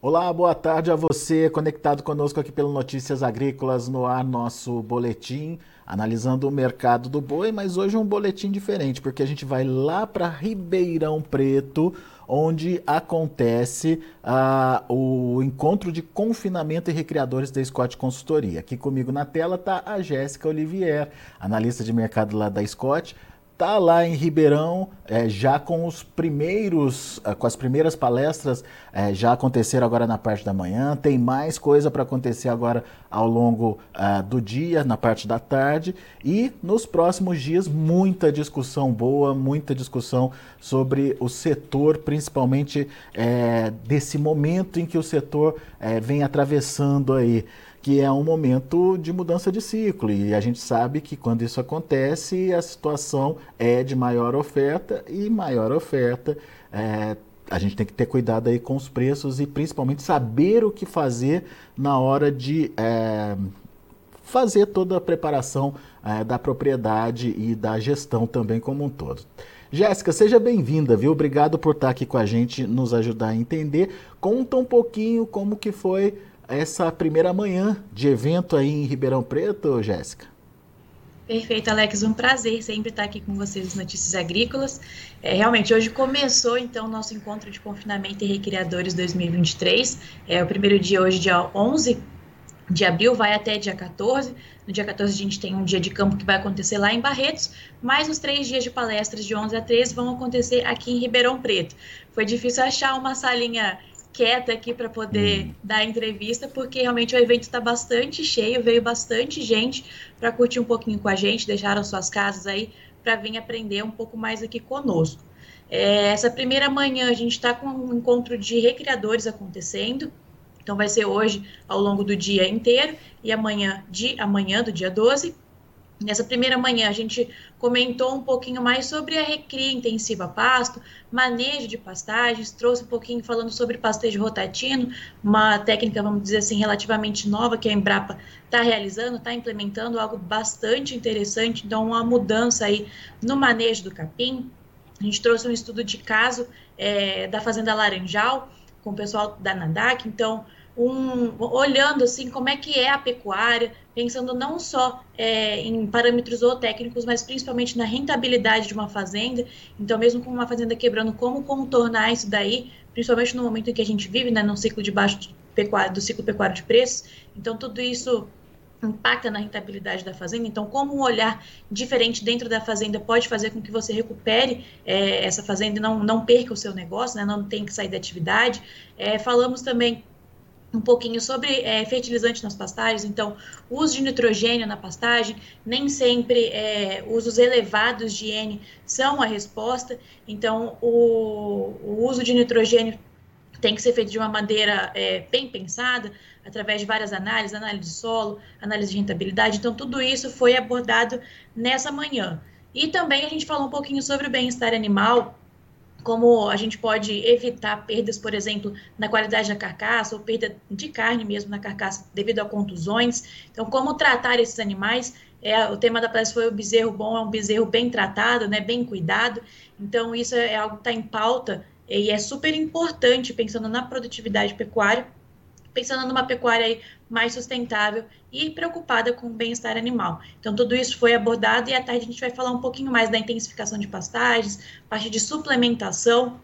Olá, boa tarde a você, conectado conosco aqui pelo Notícias Agrícolas no ar, nosso boletim, analisando o mercado do boi, mas hoje um boletim diferente, porque a gente vai lá para Ribeirão Preto, onde acontece uh, o encontro de confinamento e recriadores da Scott Consultoria. Aqui comigo na tela está a Jéssica Olivier, analista de mercado lá da Scott está lá em Ribeirão, é, já com os primeiros, é, com as primeiras palestras é, já aconteceram agora na parte da manhã. Tem mais coisa para acontecer agora ao longo é, do dia, na parte da tarde. E nos próximos dias, muita discussão boa, muita discussão sobre o setor, principalmente é, desse momento em que o setor vem atravessando aí que é um momento de mudança de ciclo. E a gente sabe que quando isso acontece, a situação é de maior oferta e maior oferta. É, a gente tem que ter cuidado aí com os preços e principalmente saber o que fazer na hora de é, fazer toda a preparação é, da propriedade e da gestão também como um todo. Jéssica, seja bem-vinda, viu? Obrigado por estar aqui com a gente, nos ajudar a entender. Conta um pouquinho como que foi essa primeira manhã de evento aí em Ribeirão Preto, Jéssica. Perfeito, Alex. Um prazer sempre estar aqui com vocês Notícias Agrícolas. É, realmente, hoje começou, então, o nosso encontro de confinamento e recriadores 2023. É o primeiro dia hoje, dia 11 de abril, vai até dia 14. No dia 14 a gente tem um dia de campo que vai acontecer lá em Barretos, mas os três dias de palestras de 11 a 13 vão acontecer aqui em Ribeirão Preto. Foi difícil achar uma salinha quieta aqui para poder hum. dar entrevista, porque realmente o evento está bastante cheio, veio bastante gente para curtir um pouquinho com a gente, deixaram suas casas aí para vir aprender um pouco mais aqui conosco. É, essa primeira manhã a gente está com um encontro de recriadores acontecendo, então vai ser hoje ao longo do dia inteiro e amanhã de amanhã do dia 12 Nessa primeira manhã, a gente comentou um pouquinho mais sobre a recria intensiva pasto, manejo de pastagens, trouxe um pouquinho falando sobre pastejo rotatino, uma técnica, vamos dizer assim, relativamente nova que a Embrapa está realizando, está implementando, algo bastante interessante, então uma mudança aí no manejo do capim. A gente trouxe um estudo de caso é, da Fazenda Laranjal, com o pessoal da NADAC, então um, olhando assim como é que é a pecuária, pensando não só é, em parâmetros técnicos, mas principalmente na rentabilidade de uma fazenda. Então, mesmo com uma fazenda quebrando, como contornar isso daí, principalmente no momento em que a gente vive, né, no ciclo de baixo de pecuária, do ciclo pecuário de preços. Então, tudo isso impacta na rentabilidade da fazenda. Então, como um olhar diferente dentro da fazenda pode fazer com que você recupere é, essa fazenda e não, não perca o seu negócio, né, não tem que sair da atividade. É, falamos também um pouquinho sobre é, fertilizante nas pastagens, então, uso de nitrogênio na pastagem, nem sempre é, usos elevados de N são a resposta, então, o, o uso de nitrogênio tem que ser feito de uma maneira é, bem pensada, através de várias análises, análise de solo, análise de rentabilidade, então, tudo isso foi abordado nessa manhã. E também a gente falou um pouquinho sobre o bem-estar animal, como a gente pode evitar perdas, por exemplo, na qualidade da carcaça ou perda de carne mesmo na carcaça devido a contusões. Então, como tratar esses animais? É, o tema da palestra foi o bezerro bom, é um bezerro bem tratado, né, bem cuidado. Então, isso é algo que está em pauta e é super importante pensando na produtividade pecuária pensando numa pecuária mais sustentável e preocupada com o bem-estar animal. Então, tudo isso foi abordado e à tarde a gente vai falar um pouquinho mais da intensificação de pastagens, parte de suplementação.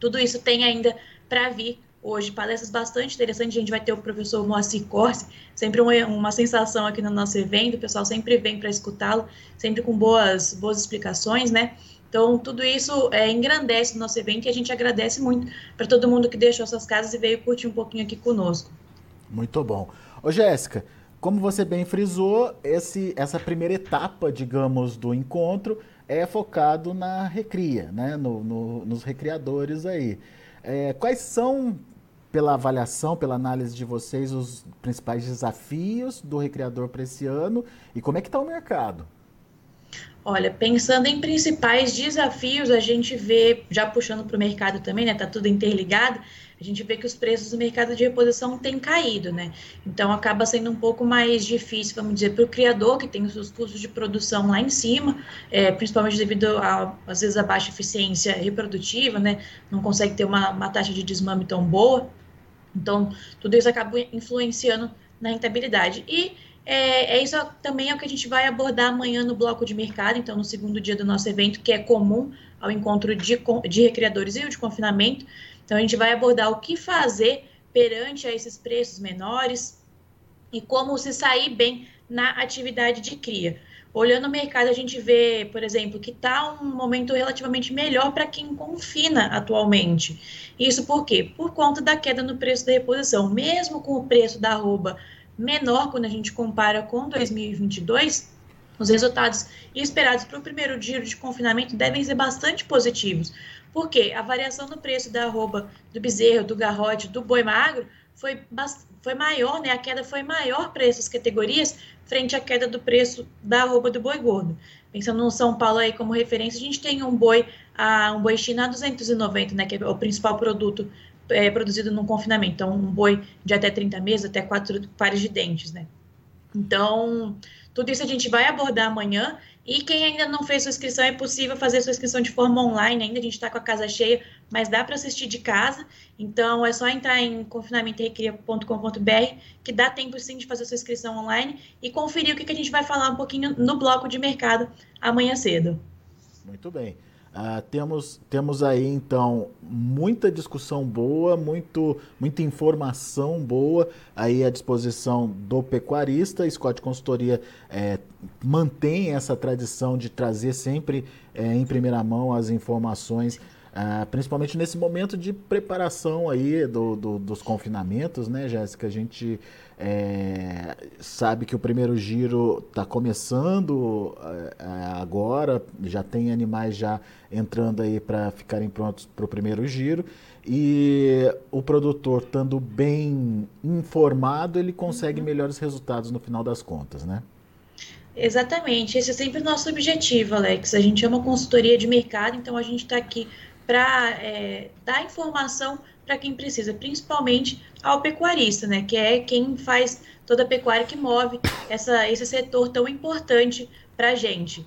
Tudo isso tem ainda para vir hoje palestras bastante interessantes. A gente vai ter o professor Moacir Corse, sempre uma, uma sensação aqui no nosso evento. O pessoal sempre vem para escutá-lo, sempre com boas, boas explicações, né? Então, tudo isso é, engrandece o nosso evento e a gente agradece muito para todo mundo que deixou suas casas e veio curtir um pouquinho aqui conosco. Muito bom. Ô, Jéssica, como você bem frisou, esse, essa primeira etapa, digamos, do encontro é focado na recria, né? No, no, nos recriadores aí. É, quais são, pela avaliação, pela análise de vocês, os principais desafios do recriador para esse ano e como é que está o mercado? Olha, pensando em principais desafios, a gente vê, já puxando para o mercado também, né? Tá tudo interligado, a gente vê que os preços do mercado de reposição têm caído, né? Então acaba sendo um pouco mais difícil, vamos dizer, para o criador, que tem os seus custos de produção lá em cima, é, principalmente devido a, às vezes, a baixa eficiência reprodutiva, né? Não consegue ter uma, uma taxa de desmame tão boa. Então, tudo isso acaba influenciando na rentabilidade. E é, é, isso também é o que a gente vai abordar amanhã no bloco de mercado, então no segundo dia do nosso evento, que é comum ao encontro de, de recreadores e de confinamento. Então a gente vai abordar o que fazer perante a esses preços menores e como se sair bem na atividade de cria. Olhando o mercado, a gente vê, por exemplo, que está um momento relativamente melhor para quem confina atualmente. Isso por quê? Por conta da queda no preço da reposição. Mesmo com o preço da arroba menor quando a gente compara com 2022, os resultados esperados para o primeiro giro de confinamento devem ser bastante positivos, porque a variação no preço da arroba do bezerro, do garrote, do boi magro foi, foi maior, né? A queda foi maior para essas categorias frente à queda do preço da arroba do boi gordo. Pensando no São Paulo aí como referência, a gente tem um boi, a, um boi China a 290, né? Que é o principal produto é, produzido no confinamento. Então, um boi de até 30 meses, até quatro pares de dentes, né? Então, tudo isso a gente vai abordar amanhã. E quem ainda não fez sua inscrição, é possível fazer sua inscrição de forma online ainda. A gente está com a casa cheia, mas dá para assistir de casa. Então, é só entrar em confinamentorecria.com.br que dá tempo sim de fazer sua inscrição online e conferir o que, que a gente vai falar um pouquinho no bloco de mercado amanhã cedo. Muito bem. Uh, temos, temos aí então muita discussão boa, muito, muita informação boa aí à disposição do pecuarista. Scott Consultoria é, mantém essa tradição de trazer sempre é, em primeira mão as informações ah, principalmente nesse momento de preparação aí do, do, dos confinamentos, né, Jéssica? A gente é, sabe que o primeiro giro está começando é, agora, já tem animais já entrando aí para ficarem prontos para o primeiro giro e o produtor estando bem informado, ele consegue uhum. melhores resultados no final das contas, né? Exatamente, esse é sempre o nosso objetivo, Alex. A gente é uma consultoria de mercado, então a gente está aqui para é, dar informação para quem precisa, principalmente ao pecuarista, né, que é quem faz toda a pecuária que move essa, esse setor tão importante para a gente.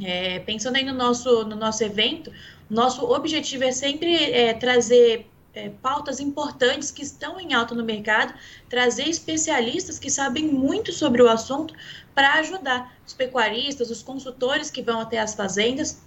É, pensando aí no nosso, no nosso evento, nosso objetivo é sempre é, trazer é, pautas importantes que estão em alta no mercado, trazer especialistas que sabem muito sobre o assunto para ajudar os pecuaristas, os consultores que vão até as fazendas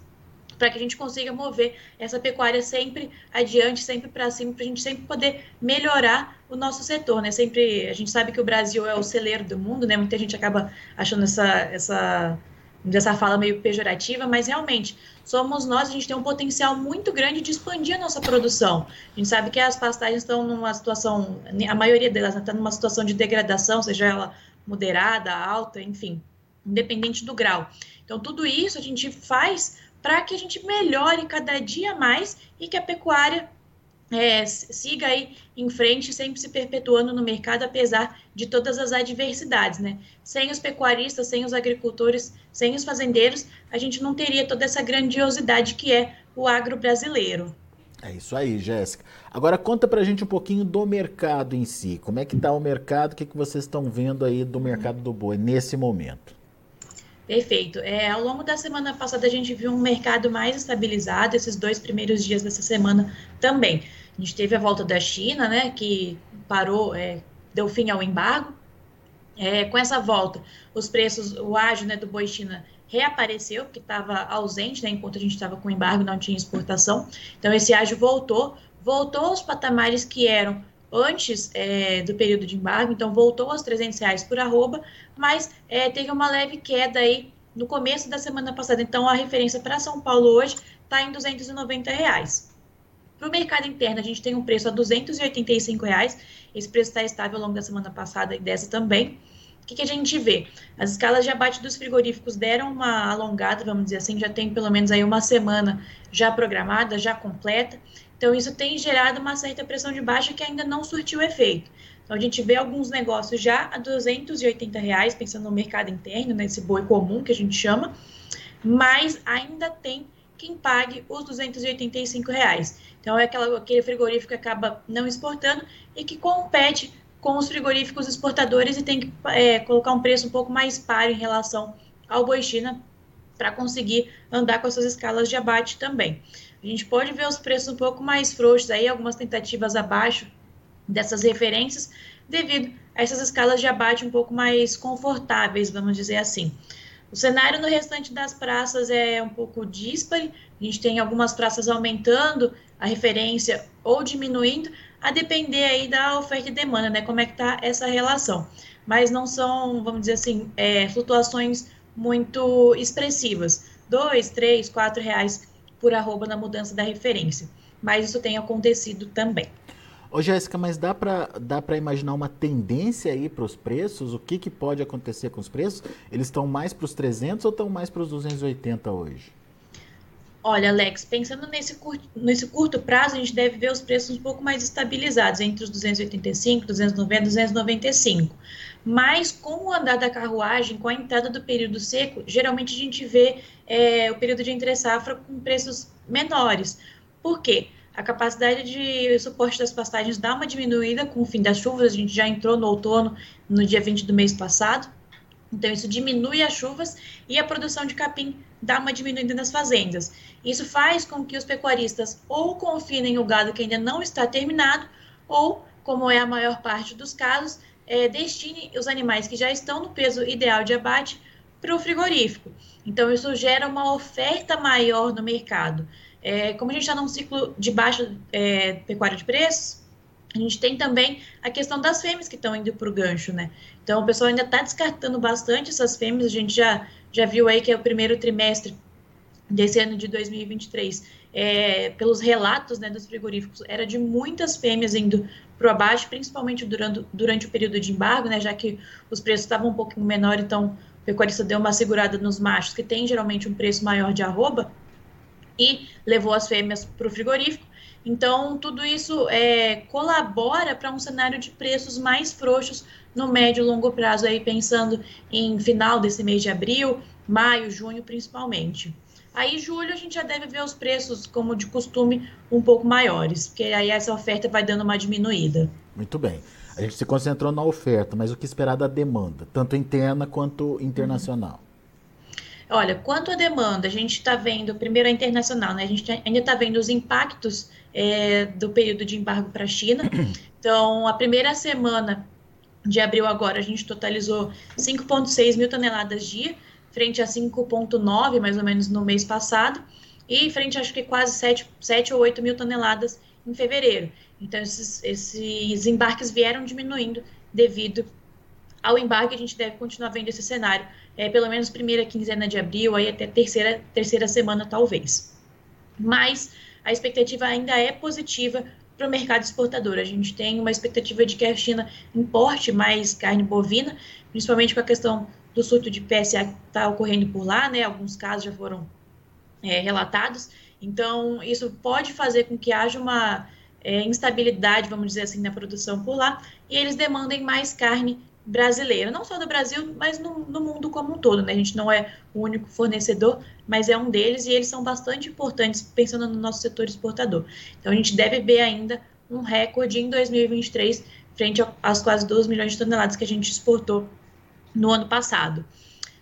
para que a gente consiga mover essa pecuária sempre adiante, sempre para cima, para a gente sempre poder melhorar o nosso setor, né? Sempre a gente sabe que o Brasil é o celeiro do mundo, né? Muita gente acaba achando essa essa dessa fala meio pejorativa, mas realmente somos nós, a gente tem um potencial muito grande de expandir a nossa produção. A gente sabe que as pastagens estão numa situação, a maioria delas está numa situação de degradação, seja ela moderada, alta, enfim, independente do grau. Então, tudo isso a gente faz para que a gente melhore cada dia mais e que a pecuária é, siga aí em frente, sempre se perpetuando no mercado, apesar de todas as adversidades, né? Sem os pecuaristas, sem os agricultores, sem os fazendeiros, a gente não teria toda essa grandiosidade que é o agro brasileiro. É isso aí, Jéssica. Agora conta pra gente um pouquinho do mercado em si. Como é que tá o mercado? O que, que vocês estão vendo aí do mercado do boi nesse momento? Perfeito. É, ao longo da semana passada, a gente viu um mercado mais estabilizado, esses dois primeiros dias dessa semana também. A gente teve a volta da China, né, que parou, é, deu fim ao embargo. É, com essa volta, os preços, o ágio né, do boi China reapareceu, porque estava ausente, né, enquanto a gente estava com embargo, não tinha exportação. Então, esse ágio voltou, voltou aos patamares que eram antes é, do período de embargo, então voltou aos 300 reais por arroba, mas é, teve uma leve queda aí no começo da semana passada. Então a referência para São Paulo hoje está em 290 reais. Para o mercado interno, a gente tem um preço a 285 reais. Esse preço está estável ao longo da semana passada e dessa também. O que, que, a gente vê? As escalas de abate dos frigoríficos deram uma alongada, vamos dizer assim, já tem pelo menos aí uma semana já programada, já completa. Então, isso tem gerado uma certa pressão de baixa que ainda não surtiu efeito. Então, a gente vê alguns negócios já a 280 reais, pensando no mercado interno, nesse né, boi comum que a gente chama, mas ainda tem quem pague os 285 reais. Então, é aquela, aquele frigorífico que acaba não exportando e que compete com os frigoríficos exportadores e tem que é, colocar um preço um pouco mais páreo em relação ao boi China para conseguir andar com essas escalas de abate também. A gente pode ver os preços um pouco mais frouxos aí, algumas tentativas abaixo dessas referências, devido a essas escalas de abate um pouco mais confortáveis, vamos dizer assim. O cenário no restante das praças é um pouco díspare, a gente tem algumas praças aumentando a referência ou diminuindo, a depender aí da oferta e demanda, né? Como é que tá essa relação. Mas não são, vamos dizer assim, é, flutuações muito expressivas. Dois, três, quatro reais por arroba na mudança da referência. Mas isso tem acontecido também. Ô Jéssica, mas dá para dá imaginar uma tendência aí para os preços? O que, que pode acontecer com os preços? Eles estão mais para os 300 ou estão mais para os 280 hoje? Olha, Alex, pensando nesse curto, nesse curto prazo, a gente deve ver os preços um pouco mais estabilizados, entre os 285, 290, 295. Mas com o andar da carruagem, com a entrada do período seco, geralmente a gente vê é, o período de entre-safra com preços menores. Por quê? a capacidade de suporte das pastagens dá uma diminuída com o fim das chuvas, a gente já entrou no outono no dia 20 do mês passado, então isso diminui as chuvas e a produção de capim dá uma diminuída nas fazendas. Isso faz com que os pecuaristas ou confinem o gado que ainda não está terminado, ou, como é a maior parte dos casos, é, destine os animais que já estão no peso ideal de abate para o frigorífico. Então, isso gera uma oferta maior no mercado. É, como a gente está num ciclo de baixa é, pecuária de preços, a gente tem também a questão das fêmeas que estão indo para o gancho, né? Então, o pessoal ainda está descartando bastante essas fêmeas. A gente já, já viu aí que é o primeiro trimestre desse ano de 2023, é, pelos relatos né, dos frigoríficos, era de muitas fêmeas indo para o abate, principalmente durante, durante o período de embargo, né, já que os preços estavam um pouquinho menor, então o pecuarista deu uma segurada nos machos, que tem geralmente um preço maior de arroba, e levou as fêmeas para o frigorífico. Então, tudo isso é, colabora para um cenário de preços mais frouxos no médio e longo prazo, aí pensando em final desse mês de abril, maio, junho principalmente. Aí, julho, a gente já deve ver os preços, como de costume, um pouco maiores, porque aí essa oferta vai dando uma diminuída. Muito bem. A gente se concentrou na oferta, mas o que esperar da demanda, tanto interna quanto internacional? Olha, quanto à demanda, a gente está vendo, primeiro a internacional, né? A gente ainda está vendo os impactos é, do período de embargo para a China. Então, a primeira semana de abril agora, a gente totalizou 5,6 mil toneladas dia, frente a 5,9 mais ou menos no mês passado, e frente acho que quase 7, 7 ou 8 mil toneladas em fevereiro. Então, esses, esses embarques vieram diminuindo devido ao embarque, a gente deve continuar vendo esse cenário é, pelo menos primeira quinzena de abril, aí até terceira, terceira semana talvez. Mas a expectativa ainda é positiva para o mercado exportador. A gente tem uma expectativa de que a China importe mais carne bovina, principalmente com a questão do surto de PSA que está ocorrendo por lá, né? Alguns casos já foram é, relatados. Então, isso pode fazer com que haja uma é, instabilidade, vamos dizer assim, na produção por lá, e eles demandem mais carne brasileira, não só do Brasil, mas no, no, mundo como um todo. Né? A gente não é o único fornecedor, mas é um deles e eles são bastante importantes pensando no nosso setor exportador. Então a gente deve ver ainda um recorde em 2023 frente às quase 2 milhões de toneladas que a gente exportou no ano passado.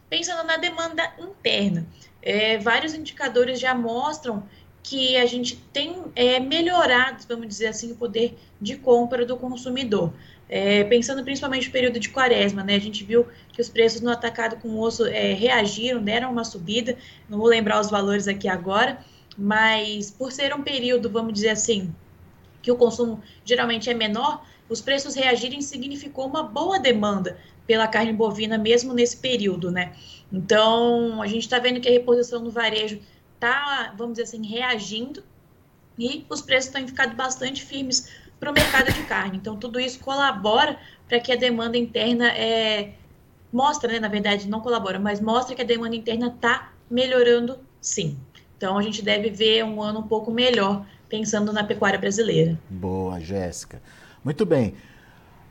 Pensando na demanda interna, é, vários indicadores já mostram que a gente tem é, melhorado, vamos dizer assim, o poder de compra do consumidor. É, pensando principalmente no período de quaresma, né? A gente viu que os preços no atacado com osso é, reagiram, deram uma subida. Não vou lembrar os valores aqui agora, mas por ser um período, vamos dizer assim, que o consumo geralmente é menor, os preços reagirem significou uma boa demanda pela carne bovina mesmo nesse período, né? Então, a gente está vendo que a reposição no varejo está, vamos dizer assim, reagindo e os preços têm ficado bastante firmes para o mercado de carne. Então, tudo isso colabora para que a demanda interna é, mostra, né, na verdade, não colabora, mas mostra que a demanda interna está melhorando sim. Então, a gente deve ver um ano um pouco melhor pensando na pecuária brasileira. Boa, Jéssica. Muito bem.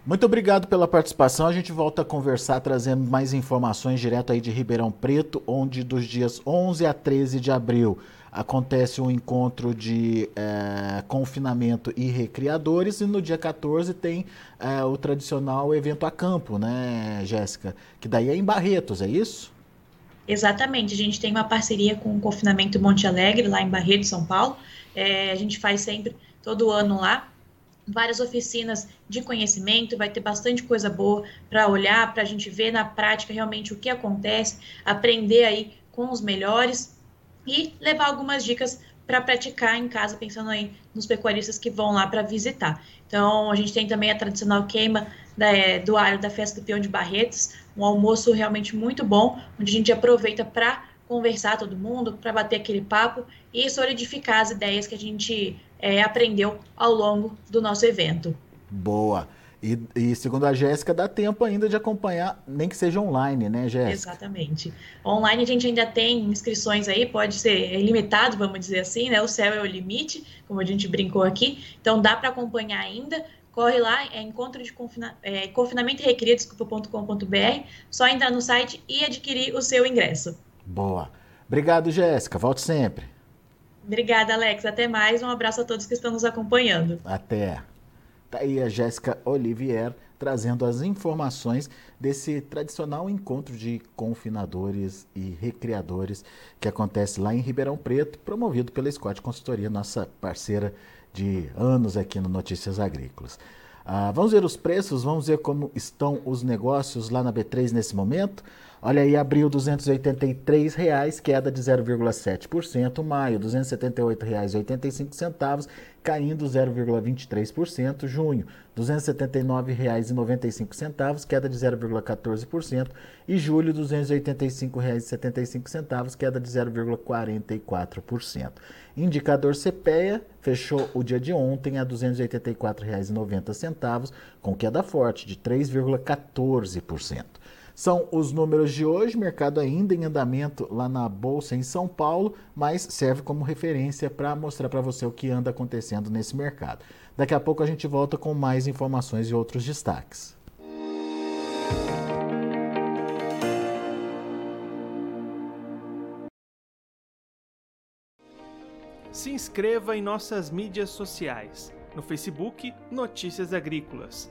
Muito obrigado pela participação. A gente volta a conversar trazendo mais informações direto aí de Ribeirão Preto, onde dos dias 11 a 13 de abril acontece um encontro de é, confinamento e recriadores e no dia 14 tem é, o tradicional evento a campo, né, Jéssica? Que daí é em Barretos, é isso? Exatamente, a gente tem uma parceria com o Confinamento Monte Alegre, lá em Barretos, São Paulo. É, a gente faz sempre, todo ano lá, várias oficinas de conhecimento, vai ter bastante coisa boa para olhar, para a gente ver na prática realmente o que acontece, aprender aí com os melhores e levar algumas dicas para praticar em casa, pensando aí nos pecuaristas que vão lá para visitar. Então, a gente tem também a tradicional queima da, é, do alho da festa do peão de Barretos, um almoço realmente muito bom, onde a gente aproveita para conversar todo mundo, para bater aquele papo e solidificar as ideias que a gente é, aprendeu ao longo do nosso evento. Boa. E, e, segundo a Jéssica, dá tempo ainda de acompanhar, nem que seja online, né, Jéssica? Exatamente. Online a gente ainda tem inscrições aí, pode ser ilimitado, vamos dizer assim, né? O céu é o limite, como a gente brincou aqui. Então dá para acompanhar ainda. Corre lá, é encontro de confina, é, confinamento e recria, desculpa.com.br, só entrar no site e adquirir o seu ingresso. Boa. Obrigado, Jéssica. Volte sempre. Obrigada, Alex. Até mais. Um abraço a todos que estão nos acompanhando. Até. Tá aí a Jéssica Olivier trazendo as informações desse tradicional encontro de confinadores e recreadores que acontece lá em Ribeirão Preto, promovido pela Scott Consultoria, nossa parceira de anos aqui no Notícias Agrícolas. Ah, vamos ver os preços, vamos ver como estão os negócios lá na B3 nesse momento. Olha aí, abril 283 reais, queda de 0,7%. Maio, R$ 278,85, caindo 0,23%. Junho, R$ 279,95, queda de 0,14%. E julho, R$ 285,75, queda de 0,44%. Indicador CPEA fechou o dia de ontem a R$ 284,90, com queda forte de 3,14%. São os números de hoje, mercado ainda em andamento lá na bolsa em São Paulo, mas serve como referência para mostrar para você o que anda acontecendo nesse mercado. Daqui a pouco a gente volta com mais informações e outros destaques. Se inscreva em nossas mídias sociais. No Facebook, Notícias Agrícolas.